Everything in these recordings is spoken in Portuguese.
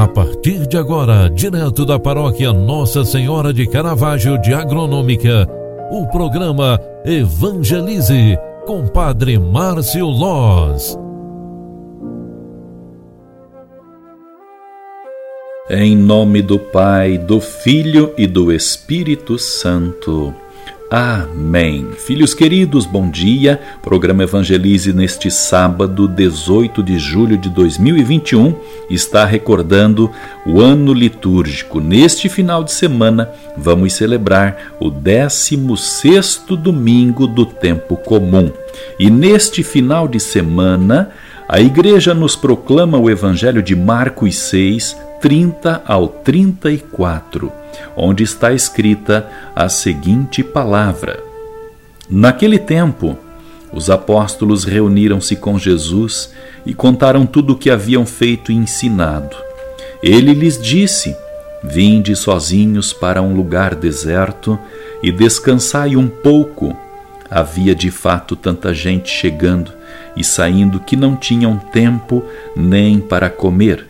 A partir de agora, direto da paróquia Nossa Senhora de Caravaggio de Agronômica, o programa Evangelize com Padre Márcio Loz. Em nome do Pai, do Filho e do Espírito Santo. Amém. Filhos queridos, bom dia. Programa Evangelize neste sábado, 18 de julho de 2021, está recordando o ano litúrgico. Neste final de semana, vamos celebrar o 16º domingo do tempo comum. E neste final de semana, a igreja nos proclama o evangelho de Marcos 6, 30 ao 34 onde está escrita a seguinte palavra: Naquele tempo, os apóstolos reuniram-se com Jesus e contaram tudo o que haviam feito e ensinado. Ele lhes disse: Vinde sozinhos para um lugar deserto e descansai um pouco. Havia de fato tanta gente chegando e saindo que não tinham tempo nem para comer.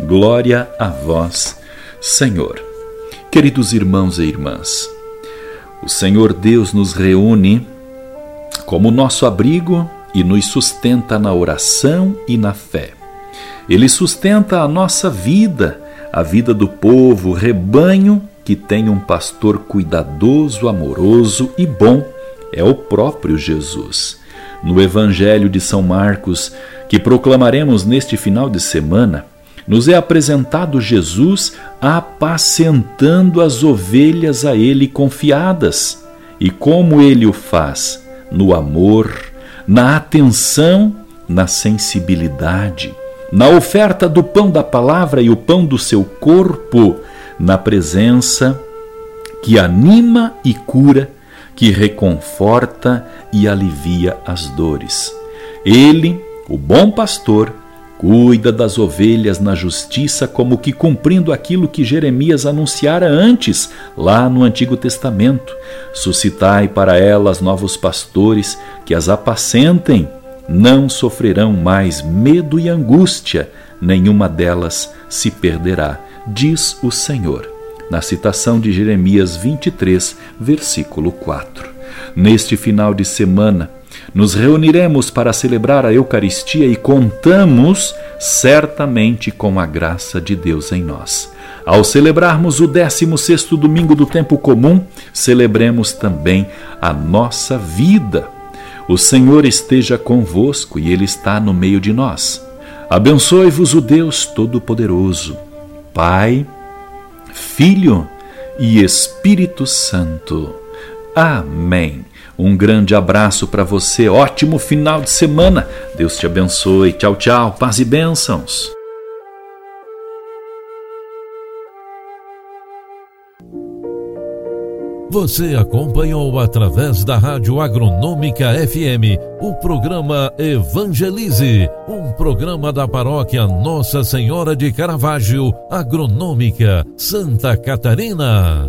Glória a vós, Senhor. Queridos irmãos e irmãs, o Senhor Deus nos reúne como nosso abrigo e nos sustenta na oração e na fé. Ele sustenta a nossa vida, a vida do povo, rebanho que tem um pastor cuidadoso, amoroso e bom, é o próprio Jesus. No Evangelho de São Marcos, que proclamaremos neste final de semana, nos é apresentado Jesus apacentando as ovelhas a ele confiadas. E como ele o faz? No amor, na atenção, na sensibilidade, na oferta do pão da palavra e o pão do seu corpo, na presença que anima e cura, que reconforta e alivia as dores. Ele, o bom pastor, Cuida das ovelhas na justiça, como que cumprindo aquilo que Jeremias anunciara antes, lá no Antigo Testamento. Suscitai para elas novos pastores que as apacentem. Não sofrerão mais medo e angústia, nenhuma delas se perderá, diz o Senhor. Na citação de Jeremias 23, versículo 4. Neste final de semana, nos reuniremos para celebrar a Eucaristia e contamos certamente com a graça de Deus em nós. Ao celebrarmos o 16º domingo do tempo comum, celebremos também a nossa vida. O Senhor esteja convosco e ele está no meio de nós. Abençoe-vos o Deus todo-poderoso, Pai, Filho e Espírito Santo. Amém. Um grande abraço para você, ótimo final de semana. Deus te abençoe. Tchau, tchau. Paz e bênçãos. Você acompanhou através da Rádio Agronômica FM o programa Evangelize, um programa da paróquia Nossa Senhora de Caravaggio, Agronômica, Santa Catarina.